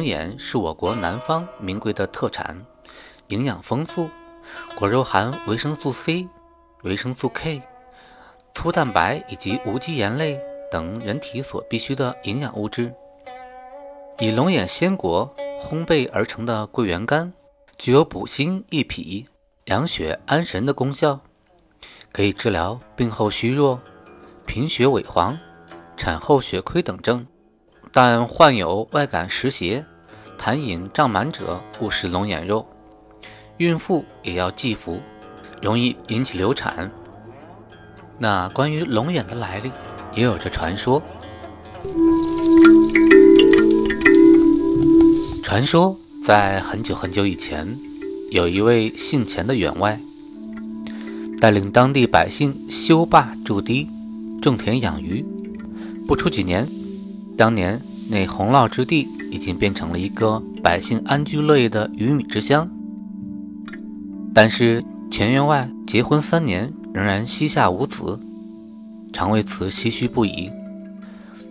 龙眼是我国南方名贵的特产，营养丰富，果肉含维生素 C、维生素 K、粗蛋白以及无机盐类等人体所必需的营养物质。以龙眼鲜果烘焙而成的桂圆干，具有补心益脾、养血安神的功效，可以治疗病后虚弱、贫血萎黄、产后血亏等症。但患有外感湿邪、痰饮胀满者勿食龙眼肉，孕妇也要忌服，容易引起流产。那关于龙眼的来历，也有着传说。传说在很久很久以前，有一位姓钱的员外，带领当地百姓修坝筑堤、种田养鱼，不出几年。当年那洪涝之地已经变成了一个百姓安居乐业的鱼米之乡，但是钱员外结婚三年仍然膝下无子，常为此唏嘘不已。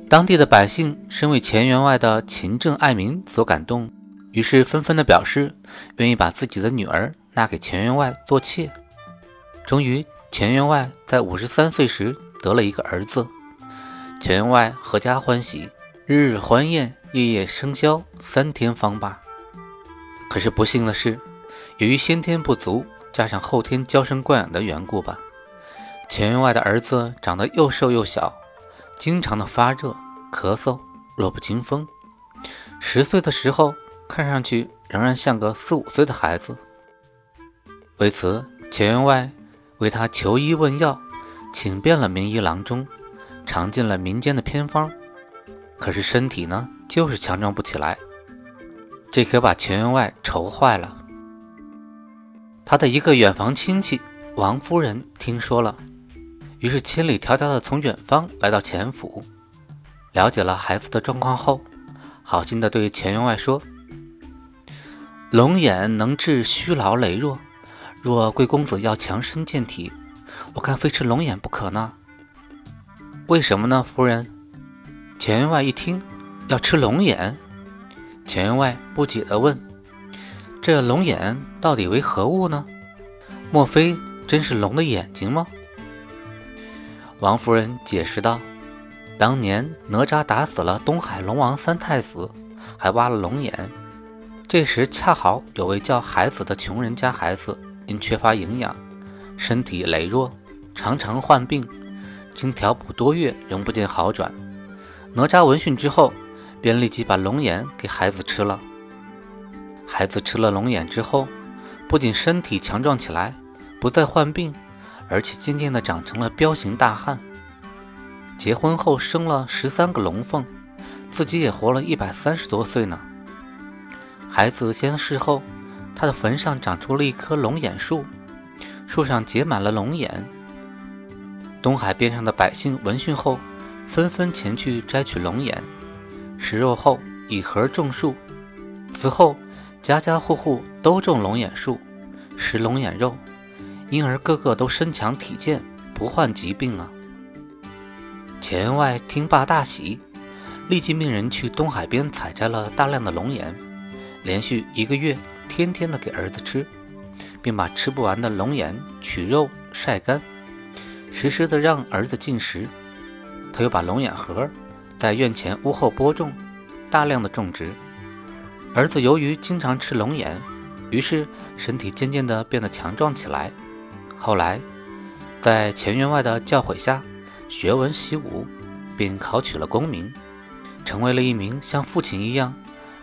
当地的百姓深为钱员外的勤政爱民所感动，于是纷纷的表示愿意把自己的女儿纳给钱员外做妾。终于，钱员外在五十三岁时得了一个儿子，钱员外阖家欢喜。日日欢宴，夜夜笙箫，三天方罢。可是不幸的是，由于先天不足，加上后天娇生惯养的缘故吧，钱员外的儿子长得又瘦又小，经常的发热、咳嗽，弱不禁风。十岁的时候，看上去仍然像个四五岁的孩子。为此，钱员外为他求医问药，请遍了名医郎中，尝尽了民间的偏方。可是身体呢，就是强壮不起来，这可把钱员外愁坏了。他的一个远房亲戚王夫人听说了，于是千里迢迢的从远方来到钱府，了解了孩子的状况后，好心的对钱员外说：“龙眼能治虚劳羸弱，若贵公子要强身健体，我看非吃龙眼不可呢。为什么呢，夫人？”钱员外一听要吃龙眼，钱员外不解地问：“这龙眼到底为何物呢？莫非真是龙的眼睛吗？”王夫人解释道：“当年哪吒打死了东海龙王三太子，还挖了龙眼。这时恰好有位叫孩子的穷人家孩子，因缺乏营养，身体羸弱，常常患病，经调补多月，仍不见好转。”哪吒闻讯之后，便立即把龙眼给孩子吃了。孩子吃了龙眼之后，不仅身体强壮起来，不再患病，而且渐渐地长成了彪形大汉。结婚后生了十三个龙凤，自己也活了一百三十多岁呢。孩子先逝后，他的坟上长出了一棵龙眼树，树上结满了龙眼。东海边上的百姓闻讯后，纷纷前去摘取龙眼，食肉后以盒种树。此后，家家户户都种龙眼树，食龙眼肉，因而个个都身强体健，不患疾病啊。钱员外听罢大喜，立即命人去东海边采摘了大量的龙眼，连续一个月，天天的给儿子吃，并把吃不完的龙眼取肉晒干，时时的让儿子进食。他又把龙眼核在院前屋后播种，大量的种植。儿子由于经常吃龙眼，于是身体渐渐地变得强壮起来。后来，在钱员外的教诲下，学文习武，并考取了功名，成为了一名像父亲一样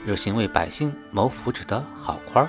热心为百姓谋福祉的好官。